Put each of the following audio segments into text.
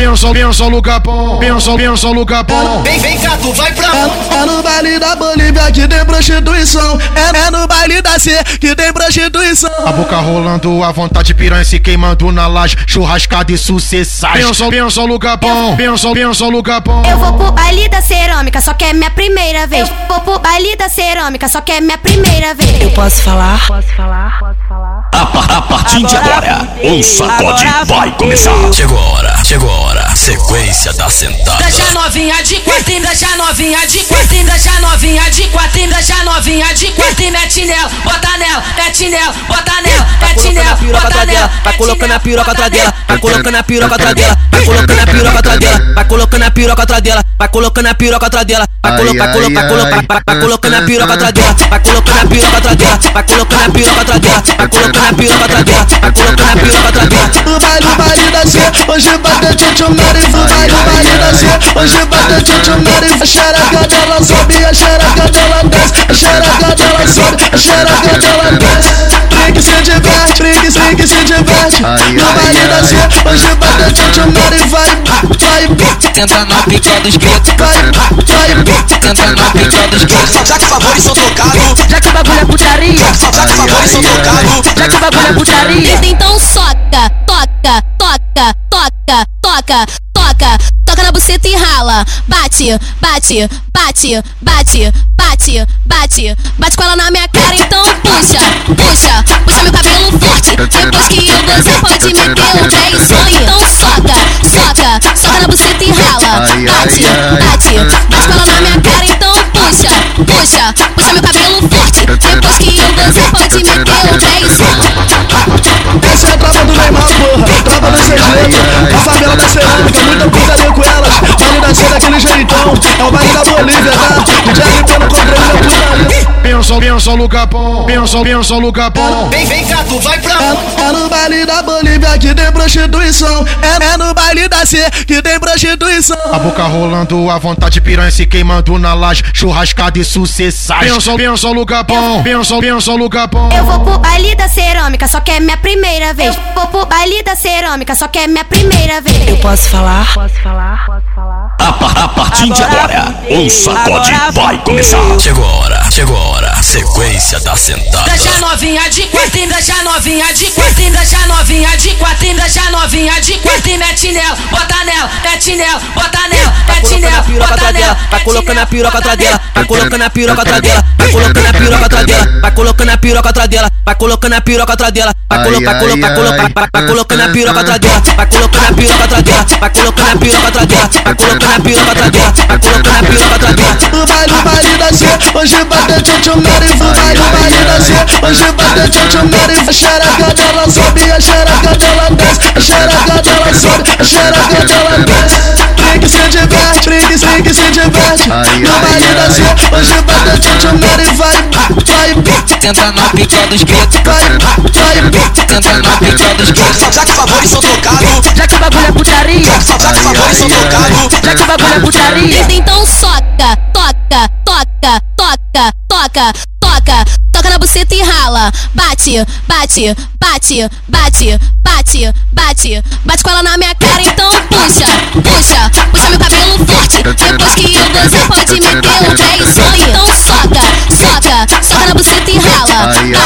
pensa, pensa no capão, pensa, pensa no capão. Vem, vem cá, tu vai pra É, é no baile da Bolívia que tem prostituição. É, é no baile da C que tem prostituição. A boca rolando, a vontade piranha se queimando na laje, churrascada e sucessagem. Pensa, pensa no capão, pensa, pensa no capão. Eu vou pro baile da cerâmica, só que é minha primeira vez. Vou pro baile da cerâmica, só que é minha primeira vez. Eu posso falar? A, pa- a partir de agora, um sacode vai começar. Chegou a hora, chegou a hora. Sequência da sentada. Deixa novinha de quatro, deixa novinha de quatro, deixa novinha de quatro, deixa novinha de quatro, e mete nela, bota nela, mete nela, bota nela, mete nela, bota nela, vai colocando a piroca atrás dela, vai colocando a piroca atrás dela, vai colocando a piroca atrás dela, vai colocando a piroca atrás dela, vai colocando a piroca atrás dela, vai colocar, colocar, colocar, vai colocando a piroca atrás dela, vai colocando a piroca atrás dela, vai colocando a piroca atrás dela, vai colocando a piroca atrás dela, vai colocando a piroca atrás dela. No baile, baile da C, hoje vai tchutchu marifu. No baile, baile da C, hoje vai ter tchutchu marifu. A xereca dela sobe, a xereca dela desce, a xereca dela sobe, a xereca dela desce. Brinque se diverte, brinque, brinque se diverte. No baile da C, hoje vai ter tchutchu marifu. Vai, vai, Tenta na pica dos guetos, vai, vai. tenta na pica dos guetos. Já que favores são trocados, Já que o bagulho é putaria, já que favores são trocados. já que o bagulho é putaria. Então soca, toca, toca, toca, toca, toca, toca na buceta e rala. Bate, bate, bate, bate, bate, bate, bate com ela na minha cara, então puxa, puxa, puxa meu cabelo forte. Depois que eu gozar, pode meter o pé e sonho. Então soca, soca, soca na buceta e rala. Bate, bate, bate com ela na minha cara, então puxa, puxa, puxa meu cabelo forte. Depois que eu gozar, pode meter o pé e sonho. Essa é a tropa do Neymar, porra. Tropa do segredo. A favela da cerâmica, muita putaria com elas. Baile da cena daquele jeitão. É o baile da Bolívia, Pensa, no capão, pensa, pensa no capão. Vem, vem cá, tu vai pra É, é no baile da Bolívia que tem prostituição. É, é no baile da C que tem prostituição. A boca rolando, a vontade piranha se queimando na laje, churrascada e sucessagem. Pensa, pensa no capão, pensa, pensa no capão. Eu vou pro baile da cerâmica, só que é minha primeira vez. Vou pro baile da cerâmica, só que é minha primeira vez. Posso falar? A, pa- a partir de agora, um sacode vai começar. Chegou a hora, chegou a hora. Sequência da sentada. Deixa novinha de quatro, deixa novinha de quatro, deixa novinha de quatro, deixa novinha de quatro, e mete nela, bota nela, mete nela, bota nela, mete colocando nela, a piroca bota nela, vai colocando a piroca atrás dela, vai colocando a piroca atrás dela, vai colocando a piroca atrás dela, vai colocando a piroca atrás dela, vai colocando a piroca atrás dela, vai colocar, vai- vai colocando a piroca atrás dela, vai colocando a piroca atrás dela, vai colocando a piroca atrás dela, vai colocando a piroca atrás dela, vai colocando a piroca atrás dela. No baile, no baile da C, hoje vai ter tchutchu marifu. No baile, no baile da C, hoje vai ter tchutchu marifu. A xereca dela sobe, a xereca dela desce, a xereca dela sobe, a xereca dela desce. Brinque se diverte, brinque, brinque se diverte. No baile da C, hoje vai ter tchutchu marifu. Vai, vai, Tenta na pica dos vai. tenta na pica dos guetos. Já que favores são trocados, Já que o bagulho é putaria, já que favores são trocados. já que o bagulho é putaria. Então soca, toca, toca, toca, toca, toca, toca na buceta e rala. Bate, bate, bate, bate, bate, bate, bate com ela na minha cara, então puxa, puxa, puxa meu cabelo forte. Depois que eu gozar, pode meter o pé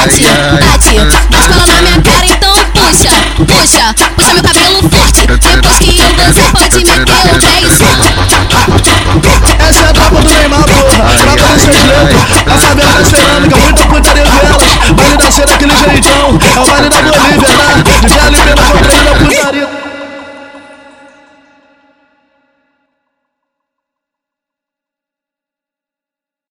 bate, bate. Bate ela na minha cara, então puxa, puxa, puxa meu cabelo forte. Depois que eu dançar, pode meter o três. Essa é a tropa do Neymar, porra. A tropa do Sergento. A favela tá esperando que é muita putaria dela. Baile da cena, aquele jeitão. É o baile da Bolívia, tá? DJ Alibena, contra ele,